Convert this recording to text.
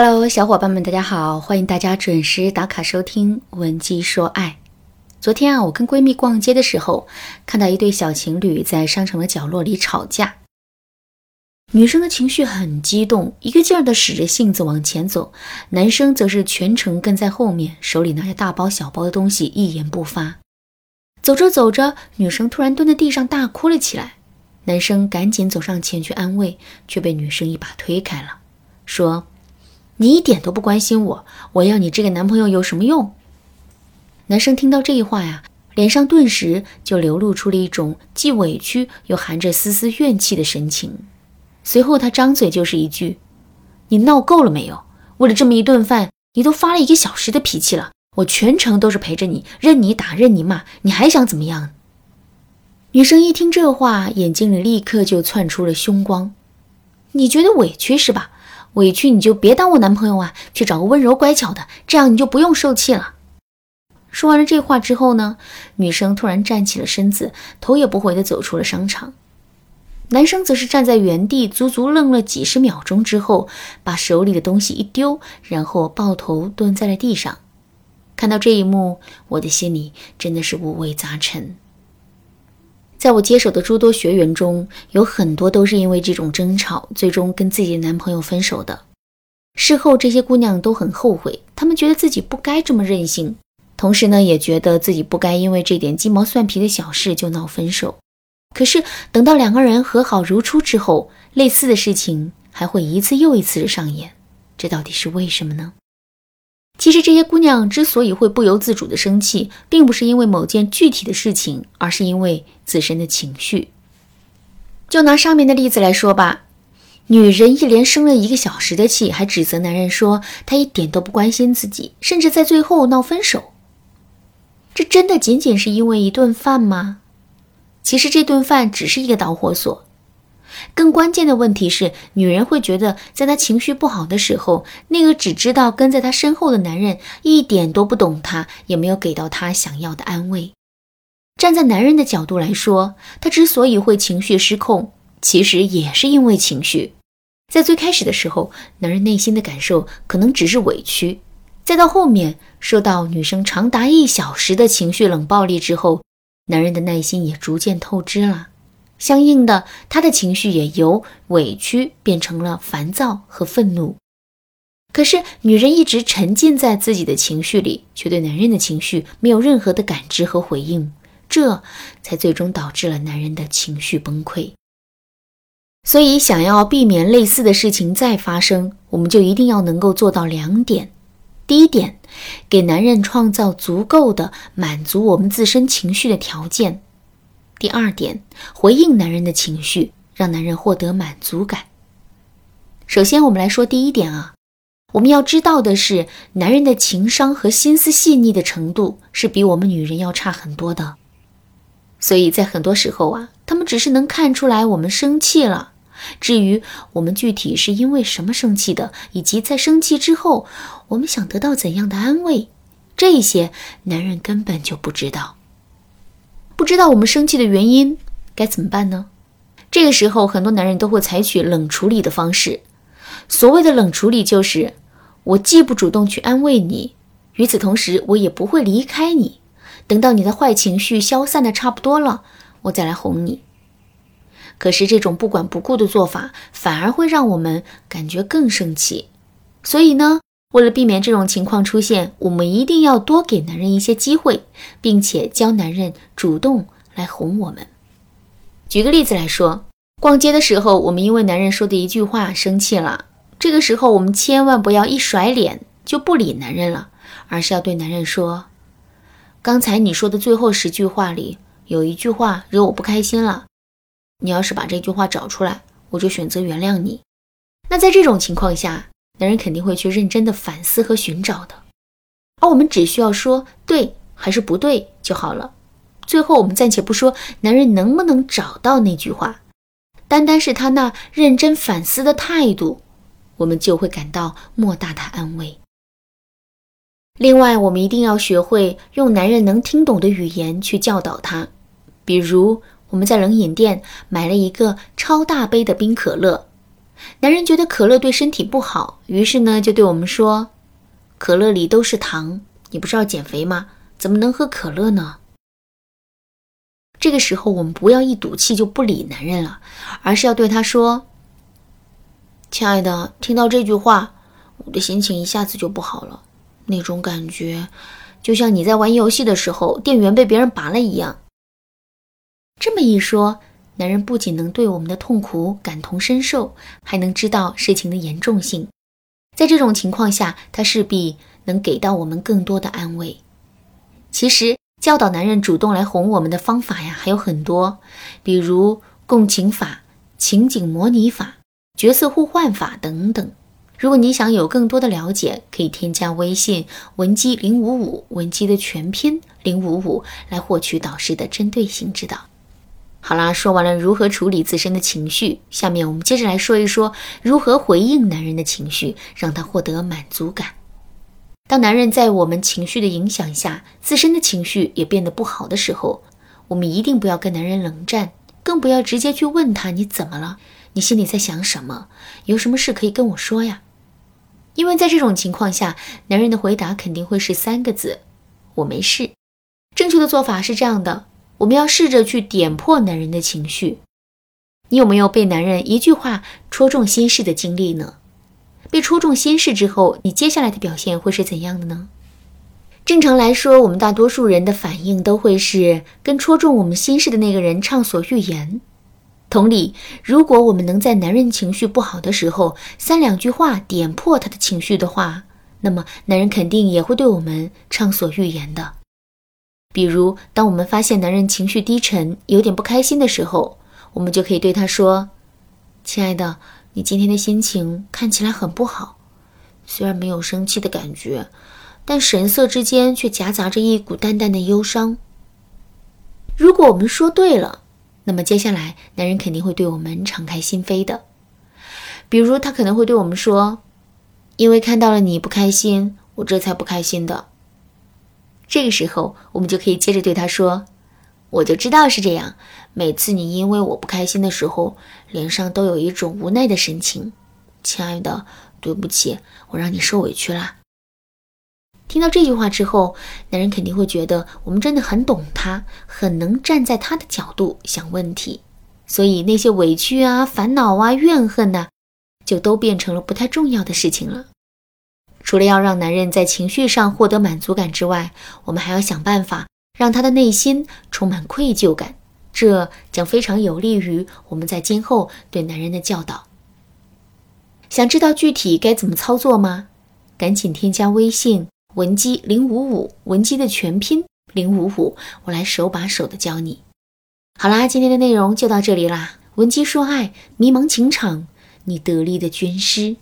Hello，小伙伴们，大家好！欢迎大家准时打卡收听《文姬说爱》。昨天啊，我跟闺蜜逛街的时候，看到一对小情侣在商场的角落里吵架。女生的情绪很激动，一个劲儿的使着性子往前走；男生则是全程跟在后面，手里拿着大包小包的东西，一言不发。走着走着，女生突然蹲在地上大哭了起来。男生赶紧走上前去安慰，却被女生一把推开了，说。你一点都不关心我，我要你这个男朋友有什么用？男生听到这一话呀，脸上顿时就流露出了一种既委屈又含着丝丝怨气的神情。随后他张嘴就是一句：“你闹够了没有？为了这么一顿饭，你都发了一个小时的脾气了。我全程都是陪着你，任你打，任你骂，你还想怎么样？”女生一听这话，眼睛里立刻就窜出了凶光。你觉得委屈是吧？委屈你就别当我男朋友啊，去找个温柔乖巧的，这样你就不用受气了。说完了这话之后呢，女生突然站起了身子，头也不回地走出了商场。男生则是站在原地，足足愣了几十秒钟之后，把手里的东西一丢，然后抱头蹲在了地上。看到这一幕，我的心里真的是五味杂陈。在我接手的诸多学员中，有很多都是因为这种争吵，最终跟自己的男朋友分手的。事后，这些姑娘都很后悔，她们觉得自己不该这么任性，同时呢，也觉得自己不该因为这点鸡毛蒜皮的小事就闹分手。可是，等到两个人和好如初之后，类似的事情还会一次又一次的上演，这到底是为什么呢？其实这些姑娘之所以会不由自主的生气，并不是因为某件具体的事情，而是因为自身的情绪。就拿上面的例子来说吧，女人一连生了一个小时的气，还指责男人说他一点都不关心自己，甚至在最后闹分手。这真的仅仅是因为一顿饭吗？其实这顿饭只是一个导火索。更关键的问题是，女人会觉得，在她情绪不好的时候，那个只知道跟在她身后的男人一点都不懂她，也没有给到她想要的安慰。站在男人的角度来说，他之所以会情绪失控，其实也是因为情绪。在最开始的时候，男人内心的感受可能只是委屈；再到后面，受到女生长达一小时的情绪冷暴力之后，男人的耐心也逐渐透支了。相应的，他的情绪也由委屈变成了烦躁和愤怒。可是，女人一直沉浸在自己的情绪里，却对男人的情绪没有任何的感知和回应，这才最终导致了男人的情绪崩溃。所以，想要避免类似的事情再发生，我们就一定要能够做到两点：第一点，给男人创造足够的满足我们自身情绪的条件。第二点，回应男人的情绪，让男人获得满足感。首先，我们来说第一点啊，我们要知道的是，男人的情商和心思细腻的程度是比我们女人要差很多的。所以在很多时候啊，他们只是能看出来我们生气了，至于我们具体是因为什么生气的，以及在生气之后我们想得到怎样的安慰，这些男人根本就不知道。不知道我们生气的原因该怎么办呢？这个时候，很多男人都会采取冷处理的方式。所谓的冷处理，就是我既不主动去安慰你，与此同时，我也不会离开你。等到你的坏情绪消散的差不多了，我再来哄你。可是这种不管不顾的做法，反而会让我们感觉更生气。所以呢？为了避免这种情况出现，我们一定要多给男人一些机会，并且教男人主动来哄我们。举个例子来说，逛街的时候，我们因为男人说的一句话生气了，这个时候我们千万不要一甩脸就不理男人了，而是要对男人说：“刚才你说的最后十句话里有一句话惹我不开心了，你要是把这句话找出来，我就选择原谅你。”那在这种情况下，男人肯定会去认真的反思和寻找的，而我们只需要说对还是不对就好了。最后，我们暂且不说男人能不能找到那句话，单单是他那认真反思的态度，我们就会感到莫大的安慰。另外，我们一定要学会用男人能听懂的语言去教导他，比如我们在冷饮店买了一个超大杯的冰可乐。男人觉得可乐对身体不好，于是呢就对我们说：“可乐里都是糖，你不是要减肥吗？怎么能喝可乐呢？”这个时候，我们不要一赌气就不理男人了，而是要对他说：“亲爱的，听到这句话，我的心情一下子就不好了。那种感觉，就像你在玩游戏的时候，电源被别人拔了一样。”这么一说，男人不仅能对我们的痛苦感同身受，还能知道事情的严重性。在这种情况下，他势必能给到我们更多的安慰。其实，教导男人主动来哄我们的方法呀，还有很多，比如共情法、情景模拟法、角色互换法等等。如果你想有更多的了解，可以添加微信文姬零五五，文姬的全拼零五五，来获取导师的针对性指导。好啦，说完了如何处理自身的情绪，下面我们接着来说一说如何回应男人的情绪，让他获得满足感。当男人在我们情绪的影响下，自身的情绪也变得不好的时候，我们一定不要跟男人冷战，更不要直接去问他你怎么了，你心里在想什么，有什么事可以跟我说呀？因为在这种情况下，男人的回答肯定会是三个字：我没事。正确的做法是这样的。我们要试着去点破男人的情绪。你有没有被男人一句话戳中心事的经历呢？被戳中心事之后，你接下来的表现会是怎样的呢？正常来说，我们大多数人的反应都会是跟戳中我们心事的那个人畅所欲言。同理，如果我们能在男人情绪不好的时候三两句话点破他的情绪的话，那么男人肯定也会对我们畅所欲言的。比如，当我们发现男人情绪低沉、有点不开心的时候，我们就可以对他说：“亲爱的，你今天的心情看起来很不好，虽然没有生气的感觉，但神色之间却夹杂着一股淡淡的忧伤。”如果我们说对了，那么接下来男人肯定会对我们敞开心扉的。比如，他可能会对我们说：“因为看到了你不开心，我这才不开心的。”这个时候，我们就可以接着对他说：“我就知道是这样。每次你因为我不开心的时候，脸上都有一种无奈的神情。亲爱的，对不起，我让你受委屈了。”听到这句话之后，男人肯定会觉得我们真的很懂他，很能站在他的角度想问题，所以那些委屈啊、烦恼啊、怨恨呐，就都变成了不太重要的事情了。除了要让男人在情绪上获得满足感之外，我们还要想办法让他的内心充满愧疚感，这将非常有利于我们在今后对男人的教导。想知道具体该怎么操作吗？赶紧添加微信文姬零五五，文姬的全拼零五五，我来手把手的教你。好啦，今天的内容就到这里啦。文姬说爱，迷茫情场，你得力的军师。